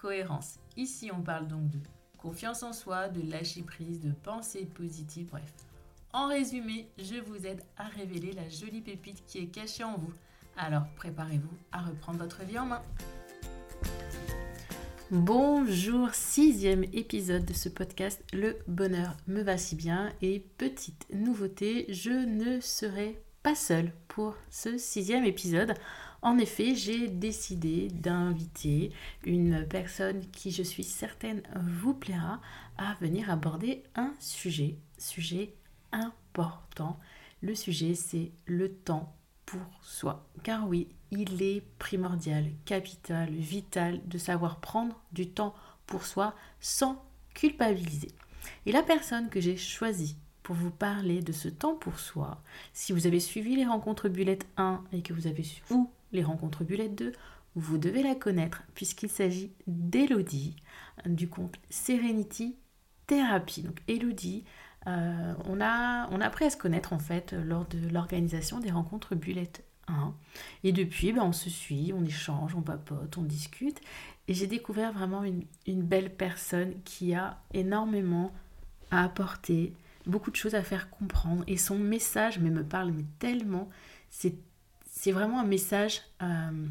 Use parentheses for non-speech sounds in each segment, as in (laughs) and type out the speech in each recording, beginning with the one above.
cohérence. Ici, on parle donc de confiance en soi, de lâcher prise, de pensée positive, bref. En résumé, je vous aide à révéler la jolie pépite qui est cachée en vous. Alors préparez-vous à reprendre votre vie en main. Bonjour, sixième épisode de ce podcast Le bonheur me va si bien et petite nouveauté, je ne serai pas seule pour ce sixième épisode. En effet, j'ai décidé d'inviter une personne qui, je suis certaine, vous plaira à venir aborder un sujet, sujet important. Le sujet, c'est le temps pour soi. Car oui, il est primordial, capital, vital de savoir prendre du temps pour soi sans culpabiliser. Et la personne que j'ai choisie pour vous parler de ce temps pour soi, si vous avez suivi les rencontres Bullet 1 et que vous avez ou les rencontres Bullet 2, vous devez la connaître puisqu'il s'agit d'Elodie du compte Serenity Therapy. Donc Elodie, euh, on, a, on a appris à se connaître en fait lors de l'organisation des rencontres Bullet 1. Et depuis, ben, on se suit, on échange, on papote, on discute. Et j'ai découvert vraiment une, une, belle personne qui a énormément à apporter, beaucoup de choses à faire comprendre. Et son message mais me parle mais tellement. C'est c'est vraiment un message euh,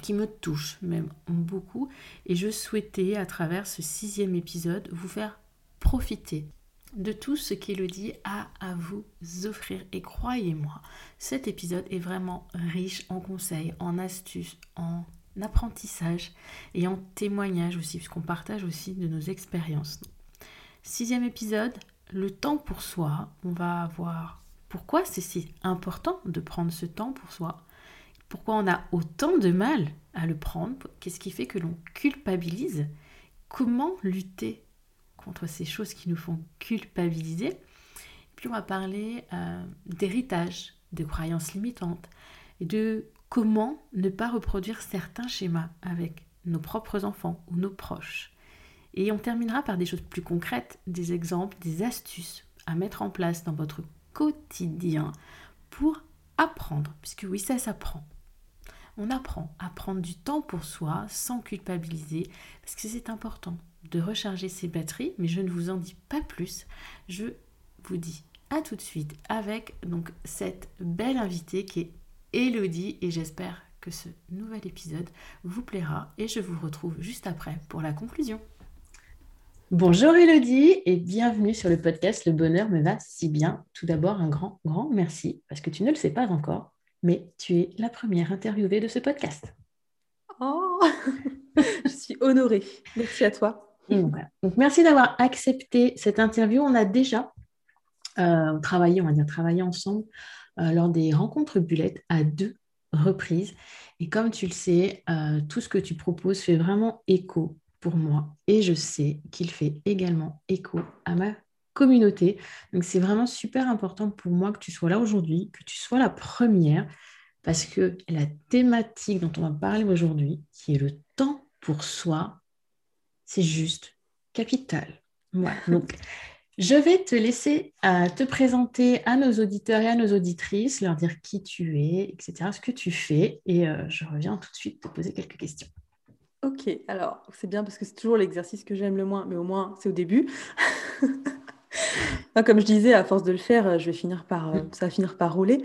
qui me touche même beaucoup et je souhaitais à travers ce sixième épisode vous faire profiter de tout ce qu'Elodie a à vous offrir. Et croyez-moi, cet épisode est vraiment riche en conseils, en astuces, en apprentissage et en témoignages aussi, puisqu'on partage aussi de nos expériences. Sixième épisode, le temps pour soi. On va avoir pourquoi c'est si important de prendre ce temps pour soi? Pourquoi on a autant de mal à le prendre? Qu'est-ce qui fait que l'on culpabilise? Comment lutter contre ces choses qui nous font culpabiliser? Puis on va parler euh, d'héritage, de croyances limitantes et de comment ne pas reproduire certains schémas avec nos propres enfants ou nos proches. Et on terminera par des choses plus concrètes, des exemples, des astuces à mettre en place dans votre quotidien pour apprendre, puisque oui, ça s'apprend. On apprend à prendre du temps pour soi sans culpabiliser, parce que c'est important de recharger ses batteries, mais je ne vous en dis pas plus. Je vous dis à tout de suite avec donc cette belle invitée qui est Elodie et j'espère que ce nouvel épisode vous plaira et je vous retrouve juste après pour la conclusion. Bonjour Elodie et bienvenue sur le podcast Le bonheur me va si bien. Tout d'abord, un grand, grand merci parce que tu ne le sais pas encore, mais tu es la première interviewée de ce podcast. Oh, (laughs) je suis honorée. Merci à toi. Donc, merci d'avoir accepté cette interview. On a déjà euh, travaillé, on va dire travaillé ensemble euh, lors des rencontres Bullet à deux reprises. Et comme tu le sais, euh, tout ce que tu proposes fait vraiment écho pour moi et je sais qu'il fait également écho à ma communauté. Donc c'est vraiment super important pour moi que tu sois là aujourd'hui, que tu sois la première, parce que la thématique dont on va parler aujourd'hui, qui est le temps pour soi, c'est juste capital. Voilà. (laughs) Donc je vais te laisser te présenter à nos auditeurs et à nos auditrices, leur dire qui tu es, etc., ce que tu fais, et euh, je reviens tout de suite te poser quelques questions. Ok, alors c'est bien parce que c'est toujours l'exercice que j'aime le moins, mais au moins c'est au début. (laughs) Comme je disais, à force de le faire, je vais finir par, euh, ça va finir par rouler.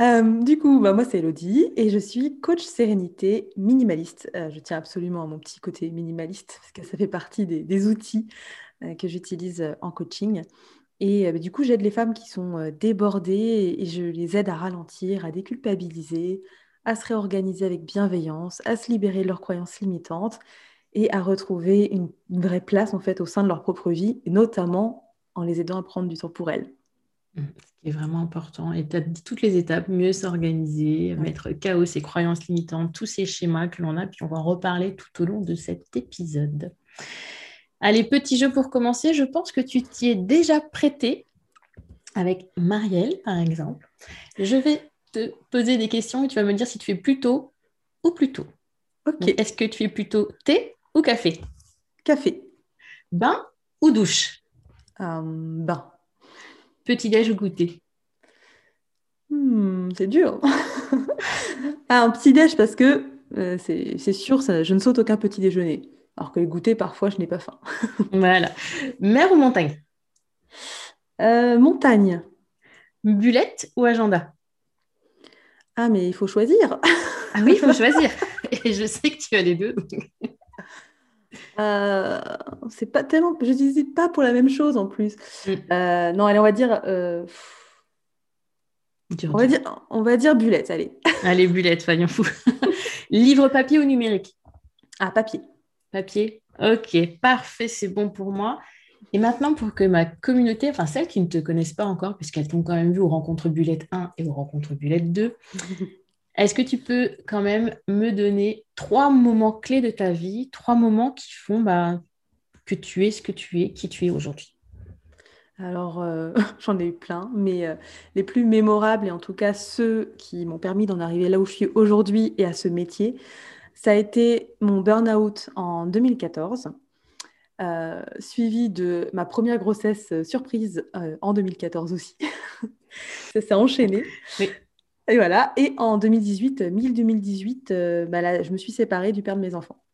Euh, du coup, bah, moi c'est Elodie et je suis coach sérénité minimaliste. Euh, je tiens absolument à mon petit côté minimaliste parce que ça fait partie des, outils que j'utilise en coaching. Et bah, du coup, j'aide les femmes qui sont débordées et je les aide à ralentir, à déculpabiliser, à se réorganiser avec bienveillance, à se libérer de leurs croyances limitantes et à retrouver une, vraie place en fait au sein de leur propre vie, notamment en les aidant à prendre du temps pour elles. Mmh, ce qui est vraiment important. Et tu as dit toutes les étapes, mieux s'organiser, mettre chaos, ses croyances limitantes, tous ces schémas que l'on a, puis on va en reparler tout au long de cet épisode. Allez, petit jeu pour commencer. Je pense que tu t'y es déjà prêté avec Marielle, par exemple. Je vais te poser des questions et tu vas me dire si tu es plutôt ou plutôt. Ok. Est-ce que tu es plutôt thé ou café? Café. Bain ou douche? Euh, Bain. Petit-déj ou goûter? Hmm, C'est dur. (laughs) ah, un petit-déj parce que euh, c'est sûr, ça, je ne saute aucun petit déjeuner. Alors que les goûter, parfois, je n'ai pas faim. (laughs) voilà. Mer ou montagne? Euh, Montagne. Bulette ou agenda? Ah, mais il faut choisir. (laughs) ah oui, il faut choisir. Et je sais que tu as les deux. Euh, c'est pas tellement. Je disais pas pour la même chose en plus. Mm. Euh, non, allez, on va dire. on, va dire on va dire bulette, allez. (laughs) allez, bulette, soyons fou. Livre papier ou numérique? Ah, papier. Papier. Ok, parfait, c'est bon pour moi. Et maintenant, pour que ma communauté, enfin celles qui ne te connaissent pas encore, puisqu'elles t'ont quand même vu aux rencontres Bullet 1 et aux rencontres Bullet 2, (laughs) est-ce que tu peux quand même me donner trois moments clés de ta vie, trois moments qui font bah, que tu es ce que tu es, qui tu es aujourd'hui? Alors, euh, (laughs) j'en ai eu plein, mais euh, les plus mémorables, et en tout cas ceux qui m'ont permis d'en arriver là où je suis aujourd'hui et à ce métier, ça a été mon burn-out en 2014. Euh, suivi de ma première grossesse euh, surprise euh, en 2014 aussi. (laughs) ça s'est enchaîné. Et voilà. Et en 2018, 2018, bah je me suis séparée du père de mes enfants.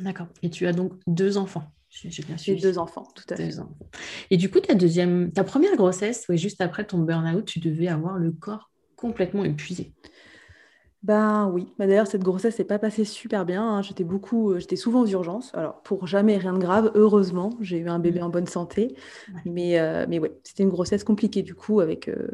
D'accord. Et tu as donc deux enfants. J'ai deux enfants, tout à fait. Et du coup, ta deuxième, ta première grossesse, juste après ton burn-out, tu devais avoir le corps complètement épuisé. Ben oui, bah, d'ailleurs cette grossesse n'est pas passée super bien, hein. J'étais beaucoup, euh, j'étais souvent aux urgences. Alors pour jamais rien de grave, heureusement, j'ai eu un bébé mmh. en bonne santé. Mais, euh, mais ouais, c'était une grossesse compliquée du coup avec, euh,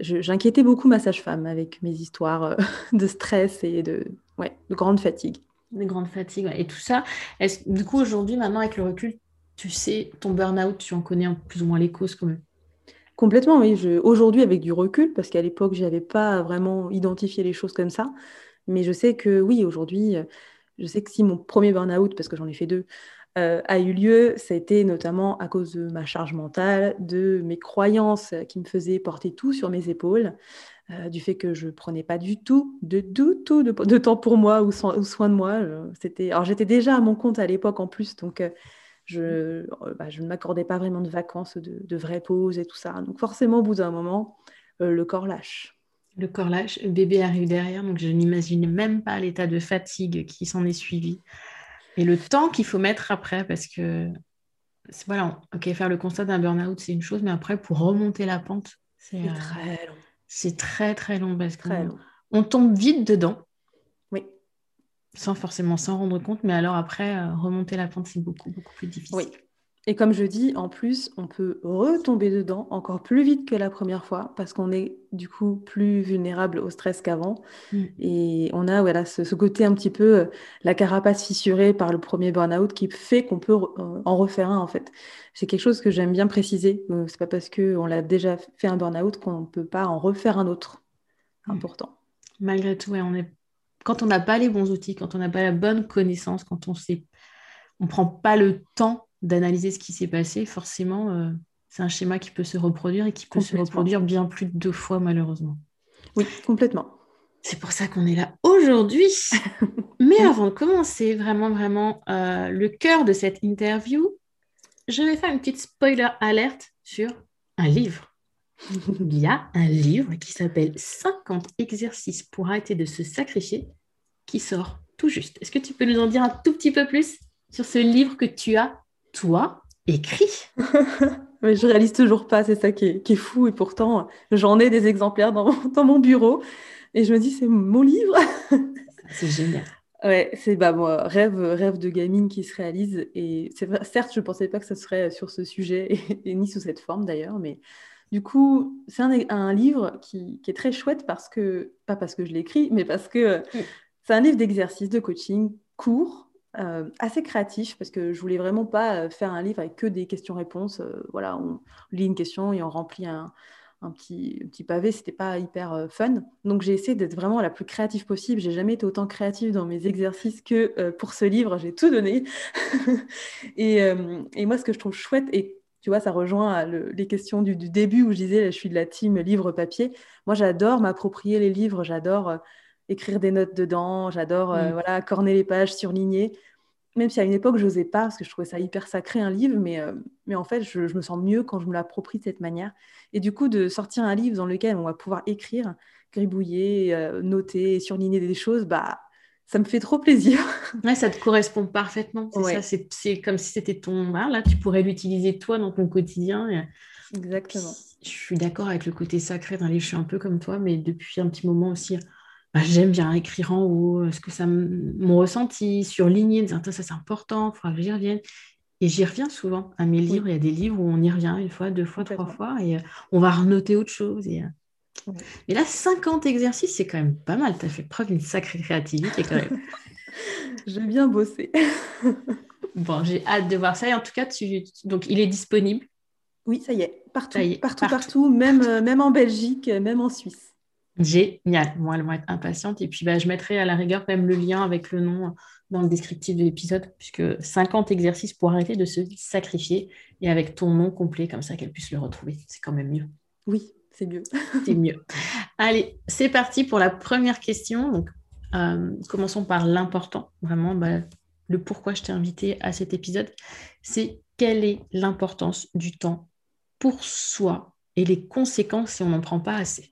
j'inquiétais beaucoup ma sage-femme avec mes histoires, (laughs) de stress et de ouais, de grande fatigue. De grande fatigue, et tout ça. Est-ce du coup aujourd'hui, maintenant avec le recul, tu sais ton burn-out, tu en connais plus ou moins les causes quand même? Complètement, oui. Aujourd'hui, avec du recul, parce qu'à l'époque, je n'avais pas vraiment identifié les choses comme ça. Mais je sais que oui, aujourd'hui, euh, je sais que si mon premier burn-out, parce que j'en ai fait deux, euh, a eu lieu, ça a été notamment à cause de ma charge mentale, de mes croyances qui me faisaient porter tout sur mes épaules, euh, du fait que je prenais pas du tout, de tout, de, temps pour moi ou, soin de moi. C'était, alors j'étais déjà à mon compte à l'époque en plus, donc je, euh, bah, je ne m'accordais pas vraiment de vacances, de, vraies pauses et tout ça. Donc forcément, au bout d'un moment, euh, le corps lâche. Le corps lâche, le bébé arrive derrière, donc je n'imagine même pas l'état de fatigue qui s'en est suivi. Et le temps qu'il faut mettre après, parce que voilà, ok, faire le constat d'un burn-out, c'est une chose, mais après, pour remonter la pente, c'est euh, très long. C'est très très long parce qu'on on tombe vite dedans sans forcément s'en rendre compte, mais alors après, euh, remonter la pente, c'est beaucoup, beaucoup plus difficile. Oui. Et comme je dis, en plus, on peut retomber dedans encore plus vite que la première fois parce qu'on est du coup plus vulnérable au stress qu'avant. Mm. Et on a voilà, ce, côté un petit peu, euh, la carapace fissurée par le premier burn-out qui fait qu'on peut euh, en refaire un en fait. C'est quelque chose que j'aime bien préciser. C'est pas parce qu'on l'a déjà fait un burn-out qu'on ne peut pas en refaire un autre. Mm. Important. Malgré tout, on est quand on n'a pas les bons outils, quand on n'a pas la bonne connaissance, quand on ne on prend pas le temps d'analyser ce qui s'est passé, forcément, euh, c'est un schéma qui peut se reproduire et qui peut se reproduire bien plus de deux fois, malheureusement. Oui, complètement. C'est pour ça qu'on est là aujourd'hui. (laughs) Mais avant de commencer, vraiment, vraiment, euh, le cœur de cette interview, je vais faire une petite spoiler alerte sur un livre. Il y a un livre qui s'appelle 50 exercices pour arrêter de se sacrifier qui sort tout juste. Est-ce que tu peux nous en dire un tout petit peu plus sur ce livre que tu as, toi, écrit? (laughs) Mais je réalise toujours pas, c'est ça qui est, fou. Et pourtant, j'en ai des exemplaires dans, dans, mon bureau. Et je me dis, c'est mon livre. (laughs) c'est génial. Ouais, c'est bah, moi, rêve, rêve de gamine qui se réalise. Et c'est certes, je ne pensais pas que ce serait sur ce sujet, et ni sous cette forme d'ailleurs, mais du coup, c'est un, livre qui, est très chouette parce que, pas parce que je l'écris, mais parce que mm. c'est un livre d'exercice, de coaching court, euh, assez créatif, parce que je voulais vraiment pas euh, faire un livre avec que des questions-réponses. Euh, voilà, on lit une question et on remplit un, un petit, petit pavé, c'était pas hyper euh, fun. Donc j'ai essayé d'être vraiment la plus créative possible. J'ai jamais été autant créative dans mes exercices que euh, pour ce livre. J'ai tout donné. (laughs) et, euh, et, moi, ce que je trouve chouette, et tu vois, ça rejoint les questions du, début où je disais, je suis de la team livre-papier. Moi, j'adore m'approprier les livres, j'adore écrire des notes dedans, j'adore mm. voilà, corner les pages, surligner même si à une époque, je n'osais pas, parce que je trouvais ça hyper sacré, un livre, mais, euh, mais en fait, je, me sens mieux quand je me l'approprie de cette manière. Et du coup, de sortir un livre dans lequel on va pouvoir écrire, gribouiller, euh, noter, surligner des choses, bah, ça me fait trop plaisir. (laughs) Ouais, ça te correspond parfaitement. C'est ça, c'est comme si c'était ton art. Là, tu pourrais l'utiliser toi dans ton quotidien. Exactement. Je suis d'accord avec le côté sacré dans les Je suis un peu comme toi, mais depuis un petit moment aussi, bah, j'aime bien écrire en haut ce que ça mon ressenti, surligner, dire ça c'est important, il faudra que j'y revienne. Et j'y reviens souvent à mes livres. Il y a des livres où on y revient une fois, deux fois, trois fois, et euh, on va renoter autre chose. Et, euh. Mais là, 50 exercices, c'est quand même pas mal. Tu as fait preuve d'une sacrée créativité quand même. (laughs) J'ai bien bossé. (laughs) bon, j'ai hâte de voir ça. Et en tout cas, donc il est disponible. Oui, ça y est. Partout, partout, partout, même, euh, même en Belgique, même en Suisse. Génial. Moi, elles vont être impatientes. Et puis, bah, je mettrai à la rigueur même le lien avec le nom dans le descriptif de l'épisode, puisque 50 exercices pour arrêter de se sacrifier et avec ton nom complet, comme ça qu'elles puissent le retrouver. C'est quand même mieux. Oui, c'est mieux. c'est mieux. Allez, c'est parti pour la première question. Donc, euh, commençons par l'important, vraiment, bah, le pourquoi je t'ai invité à cet épisode. C'est quelle est l'importance du temps pour soi et les conséquences si on n'en prend pas assez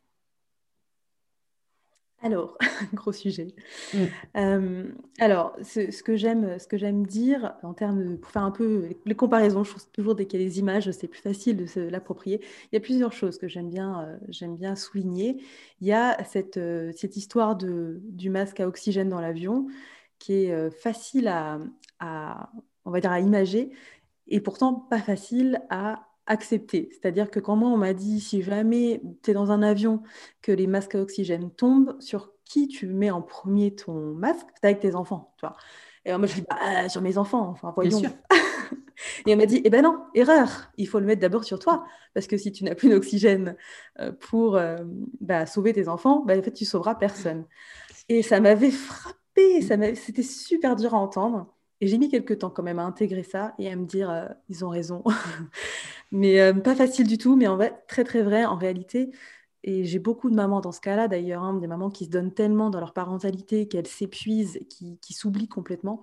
alors, (laughs) gros sujet. Mm. Euh, alors, ce, que j'aime, ce que j'aime dire en termes de, pour faire un peu les comparaisons, je trouve toujours dès qu'il y a des images, c'est plus facile de se l'approprier. Il y a plusieurs choses que j'aime bien, euh, j'aime bien souligner. Il y a cette, euh, cette histoire de, du masque à oxygène dans l'avion qui est facile à, à, on va dire, à imager et pourtant pas facile à accepter. C'est-à-dire que quand moi, on m'a dit, si jamais tu es dans un avion, que les masques à oxygène tombent, sur qui tu mets en premier ton masque? C'est avec tes enfants, tu vois. Et moi, je dis, bah, sur mes enfants, enfin, voyons. (laughs) Et on m'a dit, eh ben non, erreur, il faut le mettre d'abord sur toi, parce que si tu n'as plus d'oxygène euh, pour euh, bah, sauver tes enfants, bah, en fait, tu sauveras personne. Et ça m'avait frappé, ça c'était super dur à entendre. Et j'ai mis quelques temps quand même à intégrer ça et à me dire, euh, ils ont raison. (laughs) mais euh, pas facile du tout, mais en vrai, très très vrai en réalité. Et j'ai beaucoup de mamans dans ce cas-là d'ailleurs, hein, des mamans qui se donnent tellement dans leur parentalité qu'elles s'épuisent, qui, s'oublient complètement.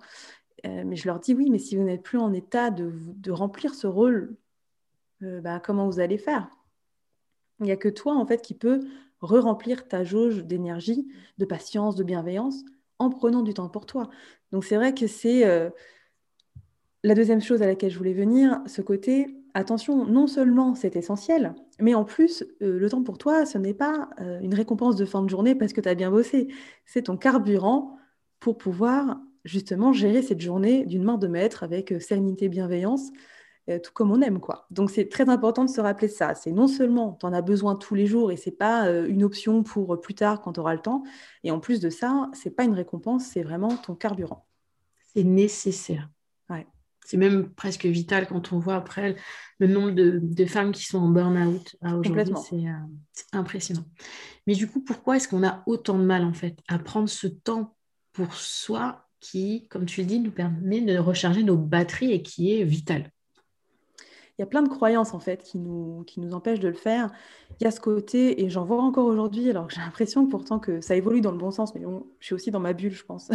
Euh, mais je leur dis, oui, mais si vous n'êtes plus en état de, de remplir ce rôle, bah, comment vous allez faire? Il n'y a que toi en fait qui peux re-remplir ta jauge d'énergie, de patience, de bienveillance en prenant du temps pour toi. Donc c'est vrai que c'est euh, la deuxième chose à laquelle je voulais venir, ce côté, attention, non seulement c'est essentiel, mais en plus, euh, le temps pour toi, ce n'est pas euh, une récompense de fin de journée parce que tu as bien bossé, c'est ton carburant pour pouvoir justement gérer cette journée d'une main de maître avec sérénité, bienveillance euh, tout comme on aime. quoi. Donc c'est très important de se rappeler ça. C'est non seulement tu en as besoin tous les jours et c'est pas euh, une option pour euh, plus tard quand tu auras le temps, et en plus de ça, c'est pas une récompense, c'est vraiment ton carburant. C'est nécessaire. C'est même presque vital quand on voit après le nombre de, femmes qui sont en burn-out aujourd'hui. C'est impressionnant. Mais du coup, pourquoi est-ce qu'on a autant de mal en fait à prendre ce temps pour soi qui, comme tu le dis, nous permet de recharger nos batteries et qui est vital? Il y a plein de croyances en fait qui nous, qui nous empêchent de le faire. Il y a ce côté, et j'en vois encore aujourd'hui, alors j'ai l'impression pourtant que ça évolue dans le bon sens, mais je suis aussi dans ma bulle, je pense.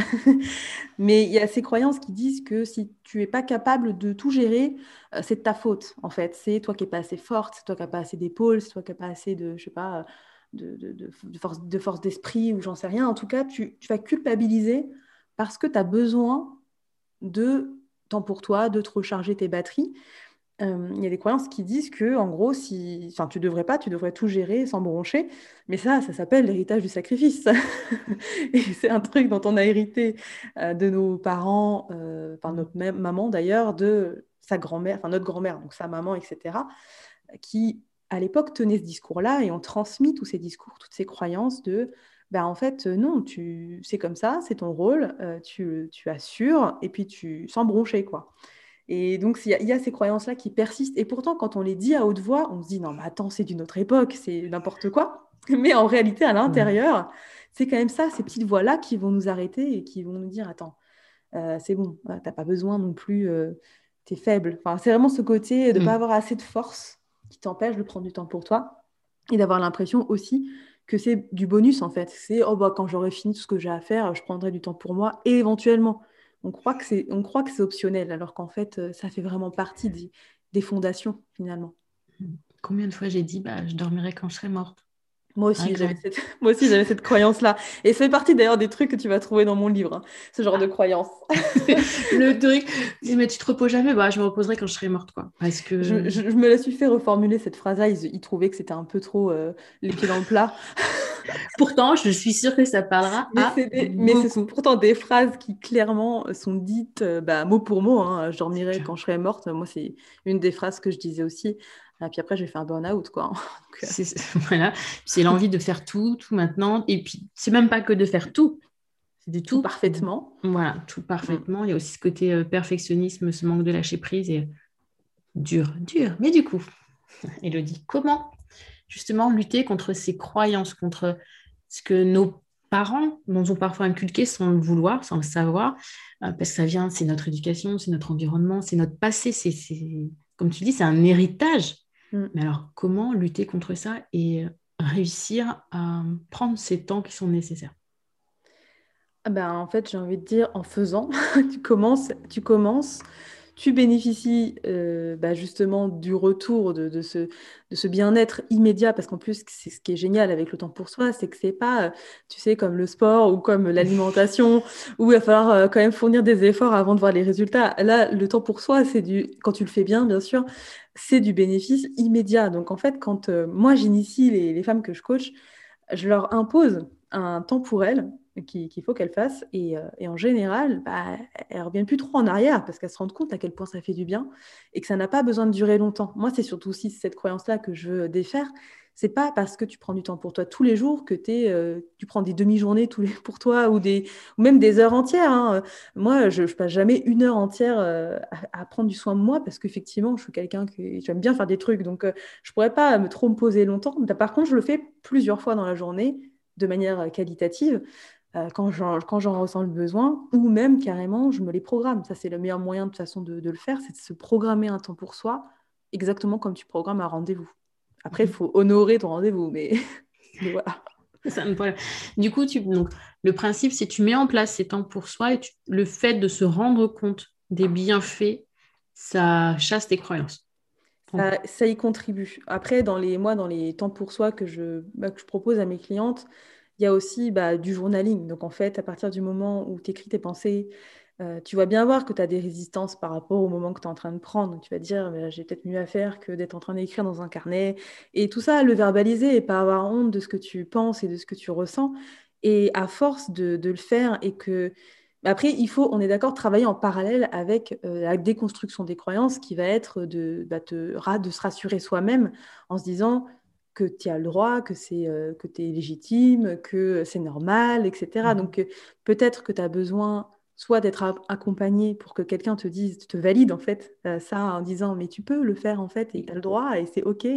(laughs) mais il y a ces croyances qui disent que si tu n'es pas capable de tout gérer, euh, c'est de ta faute en fait. C'est toi qui n'es pas assez forte, c'est toi qui n'as pas assez d'épaules, c'est toi qui n'as pas assez de, je sais pas, de, de, force, de force d'esprit ou j'en sais rien. En tout cas, tu, tu vas culpabiliser parce que tu as besoin de temps pour toi, de te recharger tes batteries. Euh, il y a des croyances qui disent que, en gros, si, enfin, tu devrais pas, tu devrais tout gérer sans broncher. Mais ça, ça s'appelle l'héritage du sacrifice. (laughs) et c'est un truc dont on a hérité euh, de nos parents, euh, notre maman d'ailleurs, de sa grand-mère, enfin notre grand-mère, donc sa maman, etc., qui à l'époque tenait ce discours-là et ont transmis tous ces discours, toutes ces croyances de ben, en fait, non, tu, c'est comme ça, c'est ton rôle, tu, tu assures, et puis tu, sans broncher, quoi. Et donc, il y, a ces croyances-là qui persistent. Et pourtant, quand on les dit à haute voix, on se dit non, mais attends, c'est d'une autre époque, c'est n'importe quoi. (laughs) Mais en réalité, à l'intérieur, c'est quand même ça, ces petites voix-là qui vont nous arrêter et qui vont nous dire attends, euh, c'est bon, tu n'as pas besoin non plus, euh, tu es faible. Enfin, c'est vraiment ce côté de ne pas mm. avoir assez de force qui t'empêche de prendre du temps pour toi et d'avoir l'impression aussi que c'est du bonus en fait. C'est oh, bah, quand j'aurai fini tout ce que j'ai à faire, je prendrai du temps pour moi et éventuellement on croit que c'est, on croit que c'est optionnel, alors qu'en fait, euh, ça fait vraiment partie des, fondations, finalement. Combien de fois j'ai dit, bah, je dormirai quand je serai morte? Moi aussi, j'avais cette... (laughs) Moi aussi, j'avais cette croyance-là. Et ça fait partie d'ailleurs des trucs que tu vas trouver dans mon livre, hein, ce genre de croyance. (laughs) le truc, mais tu te reposes jamais, bah, je me reposerai quand je serai morte. Quoi. Parce que... je, me la suis fait reformuler cette phrase-là. Ils, trouvaient que c'était un peu trop euh, les pieds dans le plat. (laughs) pourtant, je suis sûre que ça parlera mais ce sont pourtant des phrases qui clairement sont dites euh, bah, mot pour mot. Hein, je dormirai quand je serai morte. Moi, c'est une des phrases que je disais aussi. Et puis après, j'ai fait un burn-out, quoi. (laughs) Euh, c'est, (laughs) voilà. C'est l'envie de faire tout, tout maintenant. Et puis, c'est même pas que de faire tout. C'est du tout, parfaitement. Voilà, tout parfaitement. Il y a aussi ce côté euh, perfectionnisme, ce manque de lâcher prise et dur, dur. Mais du coup, (laughs) Elodie, comment justement lutter contre ces croyances, contre ce que nos parents nous ont parfois inculqué sans le vouloir, sans le savoir, euh, parce que ça vient, c'est notre éducation, c'est notre environnement, c'est notre passé, c'est, comme tu dis, c'est un héritage. Mm. Mais alors, comment lutter contre ça et réussir à prendre ces temps qui sont nécessaires? Ah ben, En fait, j'ai envie de dire, en faisant, (laughs) tu commences, tu commences tu bénéficies euh, bah, justement du retour de, ce, de ce bien-être immédiat, parce qu'en plus, c'est ce qui est génial avec le temps pour soi, c'est que c'est pas, euh, tu sais, comme le sport ou comme l'alimentation, (laughs) où il va falloir euh, quand même fournir des efforts avant de voir les résultats. Là, le temps pour soi, c'est du, quand tu le fais bien, bien sûr, c'est du bénéfice immédiat. Donc en fait, quand moi j'initie les, les femmes que je coach, je leur impose un temps pour elles qu'il faut qu'elle fasse. Et, euh, et, en général, bah, elle revient plus trop en arrière parce qu'elle se rend compte à quel point ça fait du bien et que ça n'a pas besoin de durer longtemps. Moi, c'est surtout aussi cette croyance-là que je veux défaire. C'est pas parce que tu prends du temps pour toi tous les jours que es, euh, tu prends des demi-journées tous les, pour toi ou, des, ou même des heures entières. Hein. Moi, je, passe jamais une heure entière euh, à, prendre du soin de moi parce qu'effectivement, je suis quelqu'un qui j'aime bien faire des trucs. Donc, je pourrais pas me trop poser longtemps. Par contre, je le fais plusieurs fois dans la journée de manière qualitative. Euh, quand j'en ressens le besoin, ou même carrément, je me les programme. Ça, c'est le meilleur moyen de façon de, le faire, c'est de se programmer un temps pour soi, exactement comme tu programmes un rendez-vous. Après, il mhm. faut honorer ton rendez-vous, mais, (laughs) voilà. Du coup, tu, donc, le principe, c'est tu mets en place ces temps pour soi et le fait de se rendre compte des bienfaits, ça chasse tes croyances. Ça, y contribue. Après, dans les, moi, dans les temps pour soi que je, bah, que je propose à mes clientes, il y a aussi bah, du journaling. Donc en fait, à partir du moment où tu écris tes pensées, euh, tu vas bien voir que tu as des résistances par rapport au moment que tu es en train de prendre. tu vas dire, j'ai peut-être mieux à faire que d'être en train d'écrire dans un carnet. Et tout ça, le verbaliser et pas avoir honte de ce que tu penses et de ce que tu ressens. Et à force de, le faire et que... Après, il faut, on est d'accord, travailler en parallèle avec euh, la déconstruction des croyances qui va être de, bah, de se rassurer soi-même en se disant, que tu as le droit, que c'est euh, que tu es légitime, que c'est normal, etc. Mmh Donc euh, peut-être que tu as besoin soit d'être accompagné pour que quelqu'un te dise, te valide en fait euh, ça en disant mais tu peux le faire en fait et tu as le droit et c'est ok.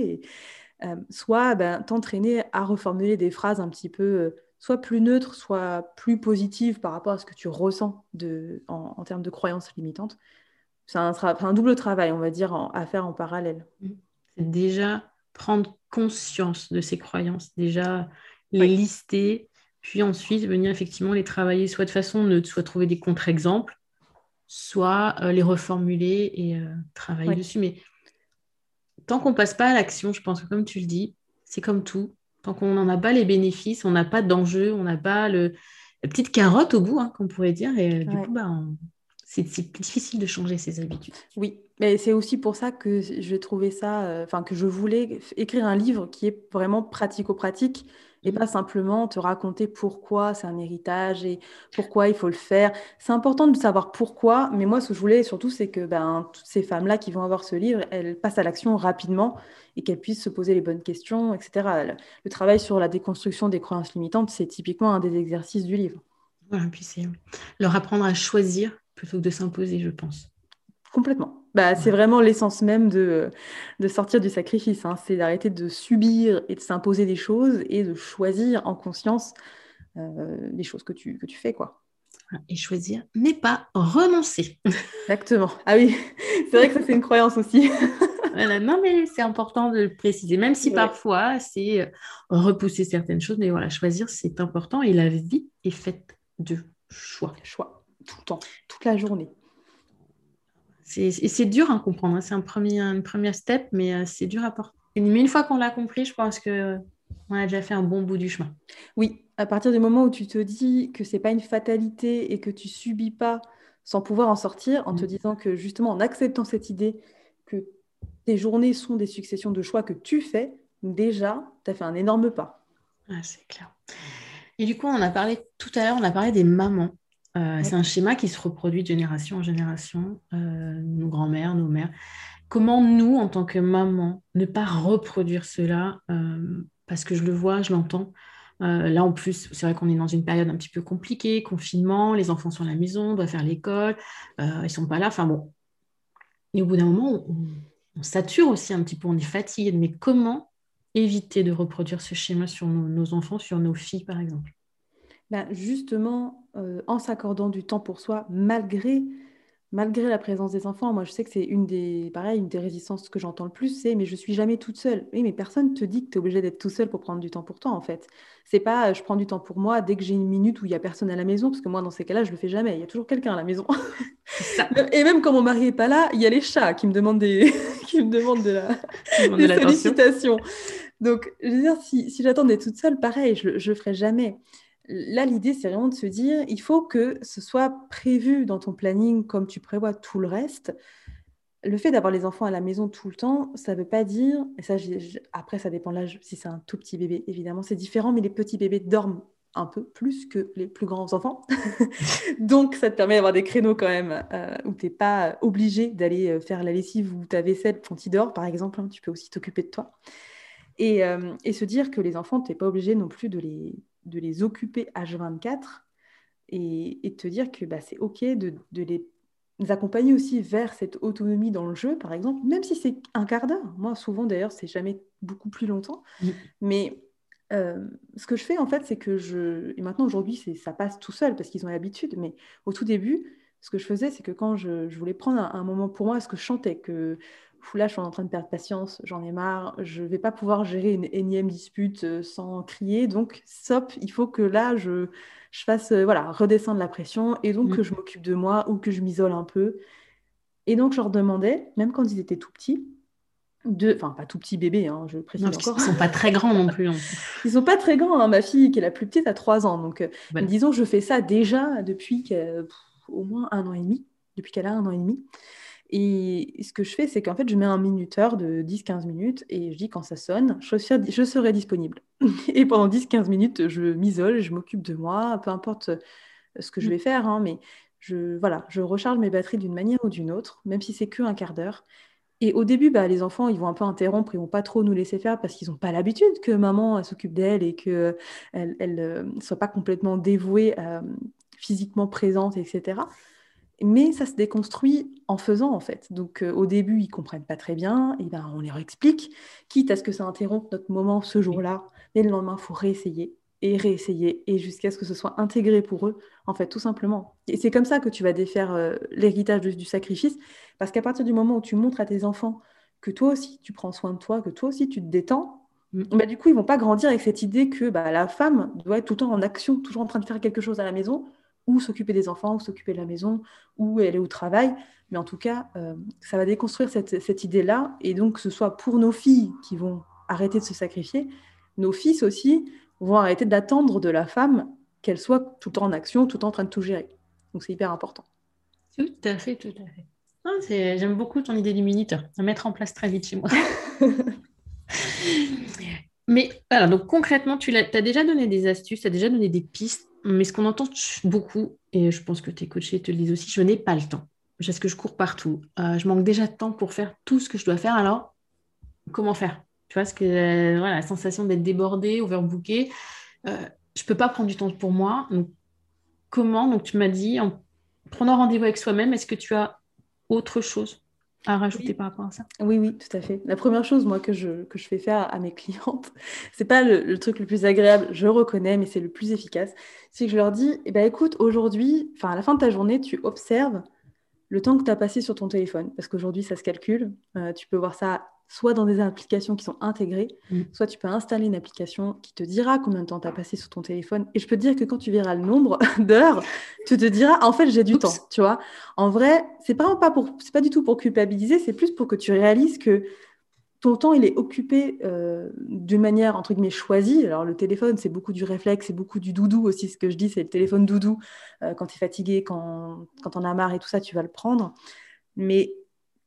soit ben, t'entraîner à reformuler des phrases un petit peu soit plus neutres, soit plus positives par rapport à ce que tu ressens de, en, termes de croyances limitantes. C'est un, un, double travail, on va dire, à faire en parallèle. Mmh. C'est déjà prendre conscience de ces croyances, déjà les lister, puis ensuite venir effectivement les travailler, soit de façon de soit trouver des contre-exemples, soit euh, les reformuler et euh, travailler dessus. Mais tant qu'on passe pas à l'action, je pense que comme tu le dis, c'est comme tout. Tant qu'on n'en a pas les bénéfices, on n'a pas d'enjeu, on n'a pas le, la petite carotte au bout, hein, qu'on pourrait dire. Et euh, du coup, bah, c'est difficile de changer ses habitudes. Oui, mais c'est aussi pour ça que j'ai trouvé ça, euh, enfin que je voulais écrire un livre qui est vraiment pratico-pratique et pas simplement te raconter pourquoi c'est un héritage et pourquoi il faut le faire. C'est important de savoir pourquoi, mais moi ce que je voulais surtout c'est que ben, toutes ces femmes-là qui vont avoir ce livre, elles passent à l'action rapidement et qu'elles puissent se poser les bonnes questions, etc. Le travail sur la déconstruction des croyances limitantes, c'est typiquement un des exercices du livre. Voilà, puis c'est leur apprendre à choisir plutôt que de s'imposer, je pense. Complètement. Bah, c'est vraiment l'essence même de, de sortir du sacrifice. Hein. C'est d'arrêter de subir et de s'imposer des choses et de choisir en conscience euh, les choses que tu, que tu fais. quoi. Et choisir, mais pas renoncer. Exactement. Ah oui, (laughs) c'est vrai que ça, c'est une croyance aussi. (laughs) voilà. Non, mais c'est important de le préciser, même si parfois c'est euh, repousser certaines choses, mais voilà, choisir, c'est important et la vie est faite de choix. Choix, tout le temps, toute la journée. Et c'est dur à comprendre, hein. c'est un premier, une première step, mais euh, c'est dur à porter. Mais une fois qu'on l'a compris, je pense que on a déjà fait un bon bout du chemin. Oui, à partir du moment où tu te dis que c'est pas une fatalité et que tu subis pas sans pouvoir en sortir, en te mm. disant que justement en acceptant cette idée que tes journées sont des successions de choix que tu fais, déjà, tu as fait un énorme pas. Ah, c'est clair. Et du coup, on a parlé tout à l'heure, on a parlé des mamans. Euh, c'est un schéma qui se reproduit de génération en génération, euh, nos grands-mères, nos mères. Comment nous, en tant que maman, ne pas reproduire cela euh, Parce que je le vois, je l'entends. là, en plus, c'est vrai qu'on est dans une période un petit peu compliquée, confinement, les enfants sont à la maison, on doit faire l'école, ils ne sont pas là. Enfin bon. Et au bout d'un moment, on, sature aussi un petit peu, on est fatigué. Mais comment éviter de reproduire ce schéma sur nos enfants, sur nos filles, par exemple? Ben, justement, euh, en s'accordant du temps pour soi, malgré, malgré la présence des enfants. Moi, je sais que c'est une des, pareil, une des résistances que j'entends le plus, c'est mais je suis jamais toute seule. Oui, mais personne te dit que tu es obligé d'être tout seul pour prendre du temps pour toi, en fait. C'est pas je prends du temps pour moi dès que j'ai une minute où il y a personne à la maison, parce que moi, dans ces cas-là, je le fais jamais. Il y a toujours quelqu'un à la maison. (laughs) Et même quand mon mari est pas là, il y a les chats qui me demandent des, (laughs) qui me demandent de la, (laughs) des sollicitations. Donc, je veux dire, si, si j'attendais toute seule, pareil, je, ne le ferais jamais là, l'idée, c'est vraiment de se dire, il faut que ce soit prévu dans ton planning comme tu prévois tout le reste. Le fait d'avoir les enfants à la maison tout le temps, ça ne veut pas dire, et ça, après, ça dépend de l'âge, si c'est un tout petit bébé, évidemment, c'est différent, mais les petits bébés dorment un peu plus que les plus grands enfants. (laughs) Donc, ça te permet d'avoir des créneaux quand même euh, où tu n'es pas obligé d'aller euh, faire la lessive ou ta vaisselle quand ils dorment, par exemple. Hein, tu peux aussi t'occuper de toi. Et, euh, et, se dire que les enfants, tu n'es pas obligé non plus de les, de les occuper H24 et, et te dire que bah, c'est OK de, les accompagner aussi vers cette autonomie dans le jeu, par exemple, même si c'est un quart d'heure. Moi, souvent, d'ailleurs, c'est jamais beaucoup plus longtemps. Mais euh, ce que je fais, en fait, c'est que je... Et maintenant, aujourd'hui, ça passe tout seul parce qu'ils ont l'habitude. Mais au tout début, ce que je faisais, c'est que quand je, voulais prendre un, un, moment pour moi, ce que je chantais, que là, je suis en train de perdre patience, j'en ai marre, je ne vais pas pouvoir gérer une énième dispute euh, sans crier. Donc, stop, il faut que là, je, je fasse euh, voilà, redescendre la pression et donc que je m'occupe de moi ou que je m'isole un peu. Et donc, je leur demandais, même quand ils étaient tout petits, de... enfin, pas tout petits bébés, hein, je précise encore. Ils ne sont pas très grands non plus. Hein. (laughs) ils ne sont pas très grands. Hein. Ma fille, qui est la plus petite, a 3 ans. Donc, euh, disons, je fais ça déjà depuis au moins un an et demi, depuis qu'elle a un an et demi. Et ce que je fais, c'est qu'en fait, je mets un minuteur de 10-15 minutes et je dis quand ça sonne, je, je serai disponible. (laughs) et pendant 10-15 minutes, je m'isole, je m'occupe de moi, peu importe euh, ce que je mmh. vais faire, hein, mais je, voilà, je recharge mes batteries d'une manière ou d'une autre, même si c'est que un quart d'heure. Et au début, bah, les enfants, ils vont un peu interrompre, ils vont pas trop nous laisser faire parce qu'ils n'ont pas l'habitude que maman s'occupe d'elle et qu'elle ne euh, soit pas complètement dévouée, euh, physiquement présente, etc mais ça se déconstruit en faisant en fait. Donc euh, au début, ils comprennent pas très bien, et ben on leur explique, quitte à ce que ça interrompe notre moment ce jour-là, mais le lendemain, il faut réessayer et réessayer et jusqu'à ce que ce soit intégré pour eux, en fait, tout simplement. Et c'est comme ça que tu vas défaire euh, l'héritage du, sacrifice, parce qu'à partir du moment où tu montres à tes enfants que toi aussi tu prends soin de toi, que toi aussi tu te détends, mm. bah, du coup, ils vont pas grandir avec cette idée que bah, la femme doit être tout le temps en action, toujours en train de faire quelque chose à la maison, ou s'occuper des enfants, ou s'occuper de la maison, ou aller au travail. Mais en tout cas, euh, ça va déconstruire cette, idée-là. Et donc, que ce soit pour nos filles qui vont arrêter de se sacrifier, nos fils aussi vont arrêter d'attendre de la femme qu'elle soit tout le temps en action, tout le temps en train de tout gérer. Donc, c'est hyper important. Tout à fait, tout à fait. J'aime beaucoup ton idée du minuteur, à mettre en place très vite chez moi. (laughs) Mais alors, donc concrètement, tu as, as, déjà donné des astuces, tu as déjà donné des pistes mais ce qu'on entend beaucoup, et je pense que tes coachés te le disent aussi, je n'ai pas le temps. Parce que je cours partout. Euh, je manque déjà de temps pour faire tout ce que je dois faire. Alors, comment faire? Tu vois, que, euh, la sensation d'être débordée, overbookée. Euh, je ne peux pas prendre du temps pour moi. Comment? Donc, tu m'as dit, en prenant rendez-vous avec soi-même, est-ce que tu as autre chose? À rajouter par rapport à ça Oui, oui, tout à fait. La première chose, moi, que je, que je fais faire à mes clientes, (laughs) c'est pas le, truc le plus agréable, je reconnais, mais c'est le plus efficace, c'est que je leur dis, eh ben, écoute, aujourd'hui, enfin, à la fin de ta journée, tu observes le temps que tu as passé sur ton téléphone, parce qu'aujourd'hui, ça se calcule. Euh, tu peux voir ça soit dans des applications qui sont intégrées, mm. soit tu peux installer une application qui te dira combien de temps tu as passé sur ton téléphone. Et je peux te dire que quand tu verras le nombre (laughs) d'heures, tu te diras, en fait, j'ai du temps, tu vois. En vrai, c'est pas, pas, pour, pas du tout pour culpabiliser, c'est plus pour que tu réalises que ton temps, il est occupé euh, d'une manière, entre guillemets, choisie. Alors, le téléphone, c'est beaucoup du réflexe, c'est beaucoup du doudou aussi. Ce que je dis, c'est le téléphone doudou. Euh, quand tu es fatigué, quand, quand on a marre et tout ça, tu vas le prendre. Mais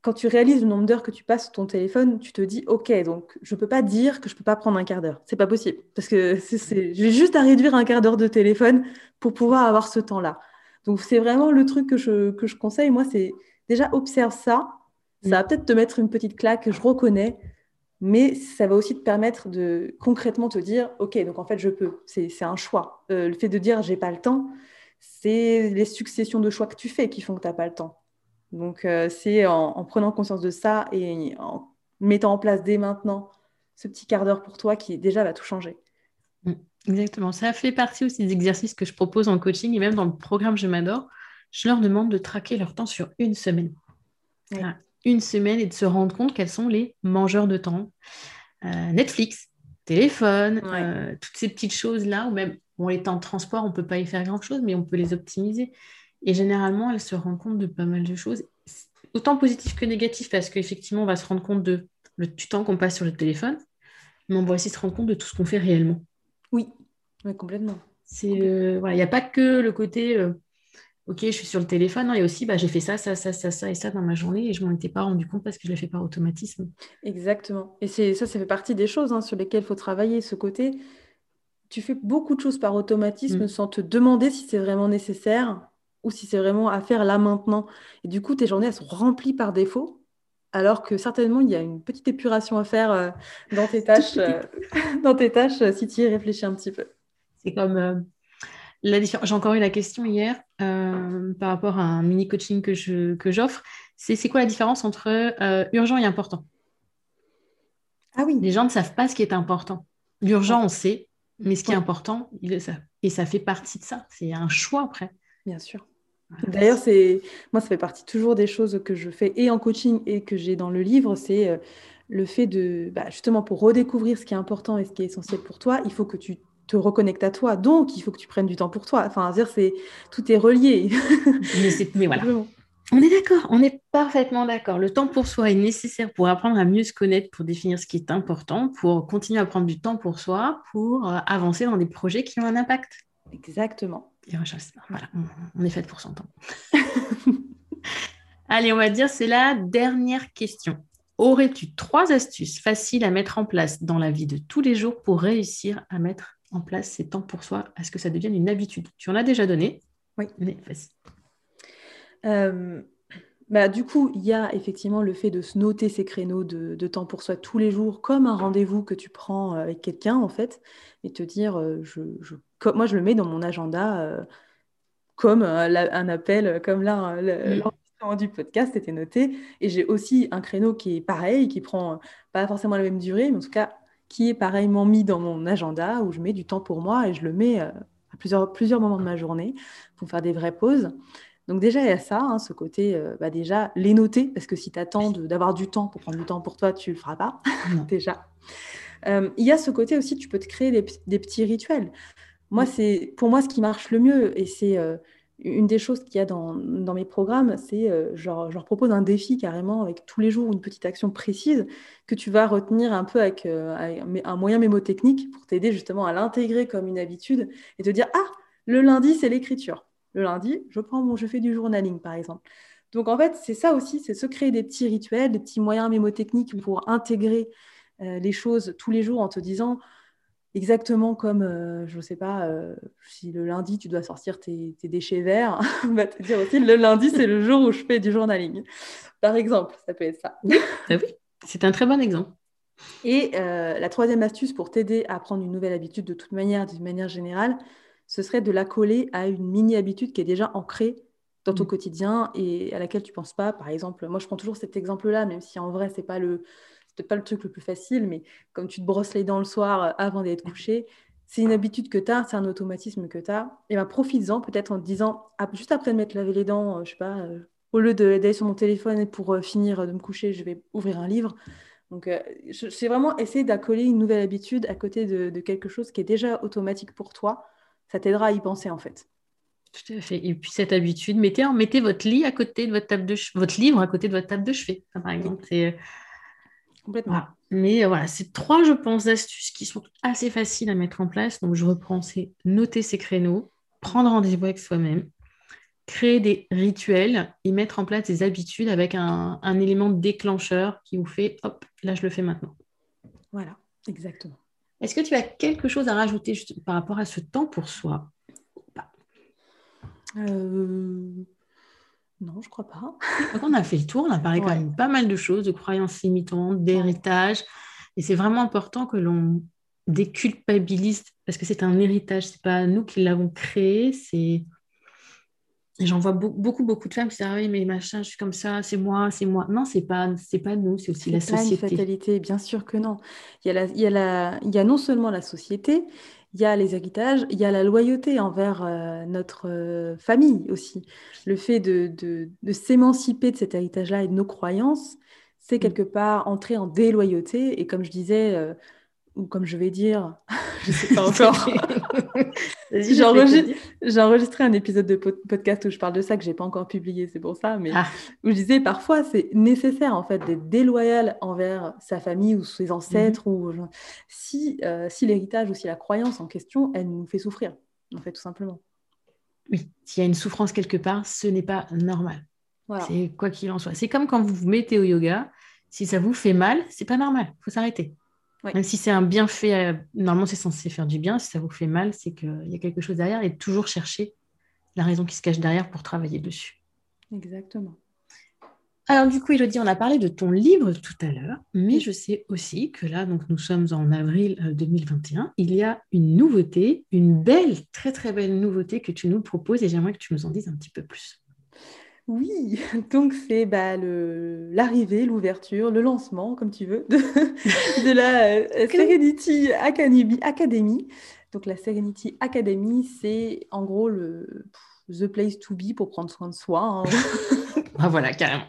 quand tu réalises le nombre d'heures que tu passes sur ton téléphone, tu te dis OK, donc je ne peux pas dire que je ne peux pas prendre un quart d'heure. C'est pas possible. Parce que (laughs) c'est, je vais juste à réduire un quart d'heure de téléphone pour pouvoir avoir ce temps-là. Donc c'est vraiment le truc que je, que je conseille. Moi, c'est déjà observe ça. Ça va peut-être te mettre une petite claque, je reconnais, mais ça va aussi te permettre de concrètement te dire OK, donc en fait, je peux. C'est, un choix. Euh, le fait de dire j'ai pas le temps, c'est les successions de choix que tu fais qui font que tu n'as pas le temps. Donc, euh, c'est en, prenant conscience de ça et en mettant en place dès maintenant ce petit quart d'heure pour toi qui déjà va tout changer. Mm, exactement. Ça fait partie aussi des exercices que je propose en coaching et même dans le programme Je m'adore. Je leur demande de traquer leur temps sur une semaine. une semaine et de se rendre compte quels sont les mangeurs de temps. Euh, Netflix, téléphone, euh, toutes ces petites choses-là, ou même bon, les temps de transport, on ne peut pas y faire grand-chose, mais on peut les optimiser. Et généralement, elle se rend compte de pas mal de choses, autant positif que négatif, parce qu'effectivement, on va se rendre compte de le, du temps qu'on passe sur le téléphone, mais on va aussi se rendre compte de tout ce qu'on fait réellement. Oui, complètement. Il n'y a pas que le côté euh, ok, je suis sur le téléphone. il y a aussi, bah, j'ai fait ça, ça, ça, ça, ça et ça dans ma journée et je m'en étais pas rendu compte parce que je l'ai fait par automatisme. Exactement. Et c'est ça, ça fait partie des choses hein, sur lesquelles il faut travailler. Ce côté, tu fais beaucoup de choses par automatisme mm. sans te demander si c'est vraiment nécessaire ou si c'est vraiment à faire là maintenant. Et du coup, tes journées, elles sont remplies par défaut, alors que certainement, il y a une petite épuration à faire euh, dans tes (laughs) tâches, euh, (laughs) dans tes tâches si tu y réfléchis un petit peu. C'est comme euh, la différence. J'ai encore eu la question hier par rapport à un mini coaching que, je, que j'offre. C'est, c'est quoi la différence entre urgent et important? Ah oui. Les gens ne savent pas ce qui est important. L'urgent, on sait, mais ce qui est important, ils le savent. Et ça fait partie de ça. C'est un choix après. Bien sûr. D'ailleurs, c'est moi, ça fait partie toujours des choses que je fais et en coaching et que j'ai dans le livre, c'est euh, le fait de, bah, justement, pour redécouvrir ce qui est important et ce qui est essentiel pour toi, il faut que tu te reconnectes à toi. Donc, il faut que tu prennes du temps pour toi. Enfin, dire, c'est tout est relié. (laughs) Mais, voilà. On est d'accord, on est parfaitement d'accord. Le temps pour soi est nécessaire pour apprendre à mieux se connaître, pour définir ce qui est important, pour continuer à prendre du temps pour soi, pour euh, avancer dans des projets qui ont un impact. Exactement. Voilà, on est fait pour s'entendre. (laughs) Allez, on va dire, c'est la dernière question. Aurais-tu trois astuces faciles à mettre en place dans la vie de tous les jours pour réussir à mettre en place ces temps pour soi à ce que ça devienne une habitude? Tu en as déjà donné Oui. Mais. Euh, bah, du coup, il y a effectivement le fait de se noter ces créneaux de, temps pour soi tous les jours, comme un rendez-vous que tu prends euh, avec quelqu'un, en fait, et te dire, euh, je, moi, je le mets dans mon agenda euh, comme un appel, comme là, mmh. l'enregistrement du podcast était noté. Et j'ai aussi un créneau qui est pareil, qui prend pas forcément la même durée, mais en tout cas, qui est pareillement mis dans mon agenda, où je mets du temps pour moi et je le mets à plusieurs, plusieurs moments de ma journée pour faire des vraies pauses. Donc déjà, il y a ça, hein, ce côté, euh, bah déjà, les noter, parce que si tu attends d'avoir du temps pour prendre du temps pour toi, tu ne le feras pas, (laughs) déjà. Euh, il y a ce côté aussi, tu peux te créer des, petits rituels. Moi, c'est pour moi ce qui marche le mieux, et c'est euh, une des choses qu'il y a dans, mes programmes, c'est genre, je leur propose un défi carrément avec tous les jours une petite action précise que tu vas retenir un peu avec, avec un moyen mémotechnique pour t'aider justement à l'intégrer comme une habitude et te dire, ah, le lundi, c'est l'écriture le lundi, je prends mon, je fais du journaling, par exemple. Donc, en fait, c'est ça aussi, c'est se créer des petits rituels, des petits moyens mémotechniques pour intégrer euh, les choses tous les jours en te disant exactement comme, euh, je ne sais pas, euh, si le lundi, tu dois sortir tes, déchets verts, (laughs) on va te dire aussi, le lundi, c'est le jour où je fais du journaling. Par exemple, ça peut être ça. Ah oui, c'est un très bon exemple. Et la troisième astuce pour t'aider à prendre une nouvelle habitude de toute manière, d'une manière générale, ce serait de la coller à une mini-habitude qui est déjà ancrée dans ton quotidien et à laquelle tu penses pas. Par exemple, moi, je prends toujours cet exemple-là, même si en vrai, c'est pas le pas le truc le plus facile, mais comme tu te brosses les dents le soir euh, avant d'être couché, c'est une habitude que tu as, c'est un automatisme que tu as. Et ben, profites-en peut-être en te disant, juste après de m'être lavé les dents, je sais pas, au lieu d'aller sur mon téléphone et pour finir de me coucher, je vais ouvrir un livre. Donc, euh, c'est vraiment essayer d'accoler une nouvelle habitude à côté de, quelque chose qui est déjà automatique pour toi. Ça t'aidera à y penser, en fait. Tout à fait. Et puis, cette habitude, mettez, mettez votre lit à côté de votre table de votre livre à côté de votre table de chevet, par exemple. Complètement. Mais euh, voilà, c'est trois, je pense, astuces qui sont assez faciles à mettre en place. Donc, je reprends, c'est noter ses créneaux, prendre rendez-vous avec soi-même, créer des rituels et mettre en place des habitudes avec un, élément déclencheur qui vous fait hop, là je le fais maintenant. Voilà, exactement. Est-ce que tu as quelque chose à rajouter par rapport à ce temps pour soi euh, Non, je crois pas. on a fait le tour, on a parlé quand même pas mal de choses, de croyances limitantes, d'héritage. Et c'est vraiment important que l'on déculpabilise parce que c'est un héritage, c'est pas nous qui l'avons créé, c'est j'en vois beaucoup, beaucoup de femmes qui disent Ah oui, mais machin, je suis comme ça, c'est moi, c'est moi. Non, c'est pas, c'est pas nous, c'est aussi la société. C'est une fatalité, bien sûr que non. Il y, a il, y a la, il y a non seulement la société, il y a les héritages, il y a la loyauté envers euh, notre euh, famille aussi. Le fait de, de, de s'émanciper de cet héritage-là et de nos croyances, c'est mmh. quelque part entrer en déloyauté. Et comme je disais, euh, ou comme je vais dire, (laughs) je ne sais pas (laughs) encore. (laughs) J'ai enregistré un épisode de podcast où je parle de ça que j'ai pas encore publié, c'est pour ça, mais ah. où je disais parfois c'est nécessaire en fait d'être déloyal envers sa famille ou ses ancêtres mhm. ou si, euh, si l'héritage ou si la croyance en question elle nous fait souffrir, en fait tout simplement. Oui, s'il y a une souffrance quelque part, ce n'est pas normal. C'est quoi qu'il en soit. C'est comme quand vous vous mettez au yoga, si ça vous fait mal, c'est pas normal, il faut s'arrêter. Même si c'est un bienfait, euh, normalement c'est censé faire du bien, si ça vous fait mal, c'est qu'il y a quelque chose derrière et toujours chercher la raison qui se cache derrière pour travailler dessus. Exactement. Alors du coup, Elodie, on a parlé de ton livre tout à l'heure, mais je sais aussi que là, donc nous sommes en avril 2021, euh, il y a une nouveauté, une belle, très très belle nouveauté que tu nous proposes et j'aimerais que tu nous en dises un petit peu plus. Oui, (laughs) donc c'est bah, l'arrivée, l'ouverture, le lancement, comme tu veux, de, (laughs) la euh, Serenity Academy, Donc la Serenity Academy, c'est en gros le the place to be pour prendre soin de soi. Hein. (laughs) ah voilà, carrément.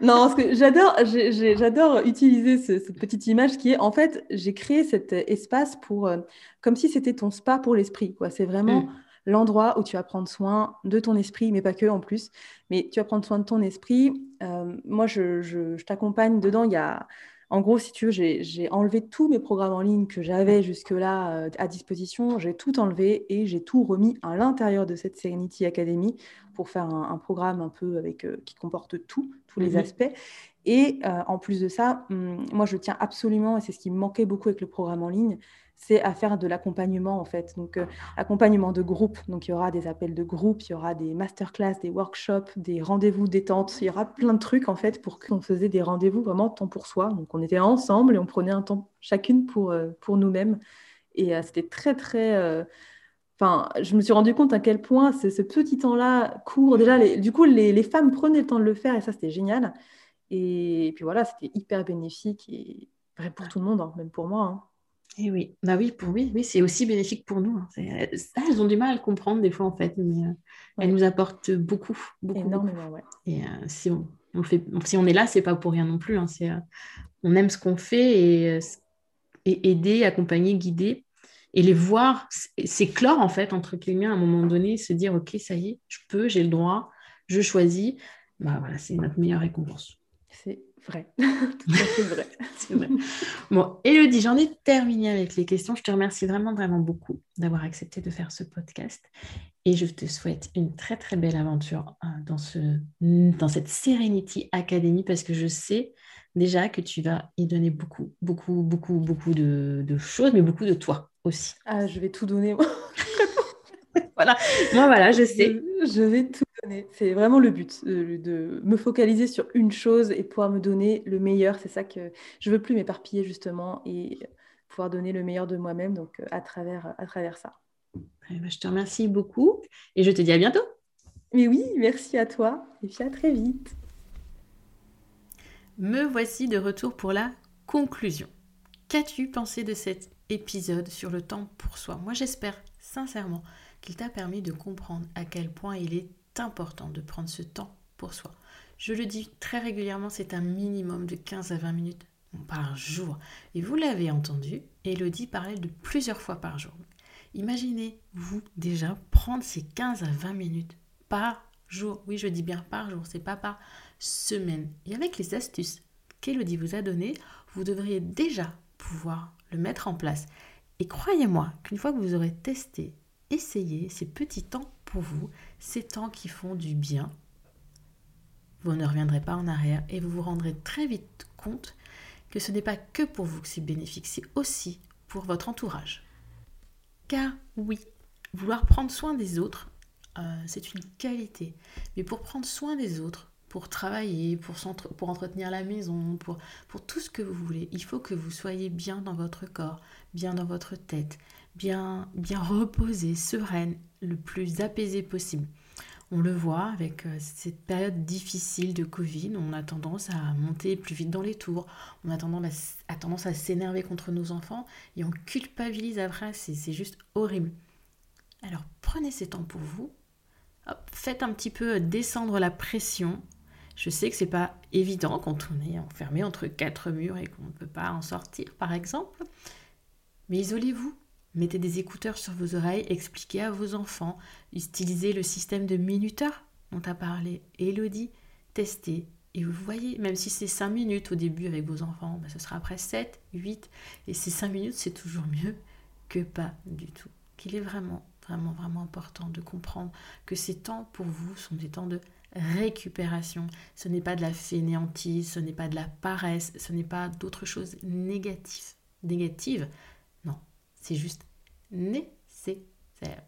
non, parce que j'adore, j'adore utiliser cette petite image qui est, en fait, j'ai créé cet espace pour, euh, comme si c'était ton spa pour l'esprit. C'est vraiment... Mm l'endroit où tu vas prendre soin de ton esprit, mais pas que en plus. Mais tu vas prendre soin de ton esprit. Euh, moi, je, t'accompagne dedans. Il y a, en gros, si tu veux, j'ai enlevé tous mes programmes en ligne que j'avais jusque-là euh, à disposition. J'ai tout enlevé et j'ai tout remis à l'intérieur de cette Serenity Academy pour faire un, programme un peu avec euh, qui comporte tout, tous les mhm. aspects. Et en plus de ça, hum, moi, je tiens absolument, et c'est ce qui me manquait beaucoup avec le programme en ligne, c'est à faire de l'accompagnement en fait. Donc, euh, accompagnement de groupe. Donc, il y aura des appels de groupe, il y aura des masterclass, des workshops, des rendez-vous détente. Il y aura plein de trucs en fait pour qu'on faisait des rendez-vous vraiment temps pour soi. Donc, on était ensemble et on prenait un temps chacune pour, euh, pour nous-mêmes. Et euh, c'était très, très. Enfin, je me suis rendu compte à quel point ce petit temps-là court. Déjà, du coup, les, femmes prenaient le temps de le faire et ça, c'était génial. Et, puis voilà, c'était hyper bénéfique et vrai pour tout le monde, hein, même pour moi. Hein. Et oui, bah oui, pour oui, oui, c'est aussi bénéfique pour nous. Hein. elles ont du mal à le comprendre des fois en fait, mais euh, elles nous apportent beaucoup, beaucoup. Énormément, ouais. Et euh, si on, on, fait, si on est là, c'est pas pour rien non plus. Hein. c'est, euh, on aime ce qu'on fait et, et, aider, accompagner, guider et les voir s'éclore en fait entre les à un moment donné, se dire ok, ça y est, je peux, j'ai le droit, je choisis. Bah voilà, c'est notre meilleure récompense. C'est vrai. (laughs) Tout à vrai. (laughs) c'est vrai. Bon, Elodie, j'en ai terminé avec les questions. Je te remercie vraiment, vraiment beaucoup d'avoir accepté de faire ce podcast. Et je te souhaite une très, très belle aventure euh, dans, ce, dans cette Serenity Academy parce que je sais déjà que tu vas y donner beaucoup, beaucoup, beaucoup, beaucoup de, de choses, mais beaucoup de toi aussi. Ah, je vais tout donner. (laughs) (laughs) voilà. Moi, voilà, je sais. Je, vais tout donner. C'est vraiment le but, de, me focaliser sur une chose et pouvoir me donner le meilleur. C'est ça que je veux plus m'éparpiller justement et pouvoir donner le meilleur de moi-même donc euh, à travers, à travers ça. Eh ben, je te remercie beaucoup et je te dis à bientôt. Mais oui, merci à toi et puis à très vite. Me voici de retour pour la conclusion. Qu'as-tu pensé de cet épisode sur le temps pour soi? Moi j'espère sincèrement qu'il t'a permis de comprendre à quel point il est important de prendre ce temps pour soi. Je le dis très régulièrement, c'est un minimum de 15 à 20 minutes par jour. Et vous l'avez entendu, Elodie parlait de plusieurs fois par jour. Imaginez-vous déjà prendre ces 15 à 20 minutes par jour. Oui, je dis bien par jour, c'est pas par semaine. Et avec les astuces qu'Elodie vous a données, vous devriez déjà pouvoir le mettre en place. Et croyez-moi qu'une fois que vous aurez testé, essayé ces petits temps pour vous, ces temps qui font du bien, vous ne reviendrez pas en arrière et vous vous rendrez très vite compte que ce n'est pas que pour vous que c'est bénéfique, c'est aussi pour votre entourage. Car oui, vouloir prendre soin des autres, euh, c'est une qualité. Mais pour prendre soin des autres, pour travailler, pour, pour entretenir la maison, pour, pour tout ce que vous voulez, il faut que vous soyez bien dans votre corps, bien dans votre tête, bien, bien reposé, sereine, le plus apaisé possible. On le voit avec euh, cette période difficile de Covid, on a tendance à monter plus vite dans les tours, on a tendance à, s'énerver contre nos enfants et on culpabilise après, c'est juste horrible. Alors prenez ces temps pour vous, faites un petit peu descendre la pression. Je sais que c'est pas évident quand on est enfermé entre quatre murs et qu'on ne peut pas en sortir, par exemple, mais isolez-vous, Mettez des écouteurs sur vos oreilles, expliquez à vos enfants, utilisez le système de minuteur dont a parlé Elodie, testez. Et vous voyez, même si c'est 5 minutes au début avec vos enfants, ben, ce sera après 7, 8. Et ces 5 minutes, c'est toujours mieux que pas du tout. Qu'il est vraiment, vraiment, vraiment important de comprendre que ces temps pour vous sont des temps de récupération. Ce n'est pas de la fainéantise, ce n'est pas de la paresse, ce n'est pas d'autres choses négatives. négatives c'est juste nécessaire.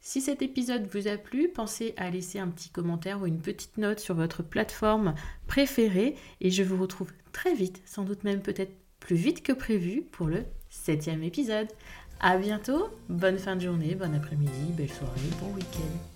Si cet épisode vous a plu, pensez à laisser un petit commentaire ou une petite note sur votre plateforme préférée et je vous retrouve très vite, sans doute même peut-être plus vite que prévu pour le septième épisode. À bientôt, bonne fin de journée, bon après-midi, belle soirée, bon week-end.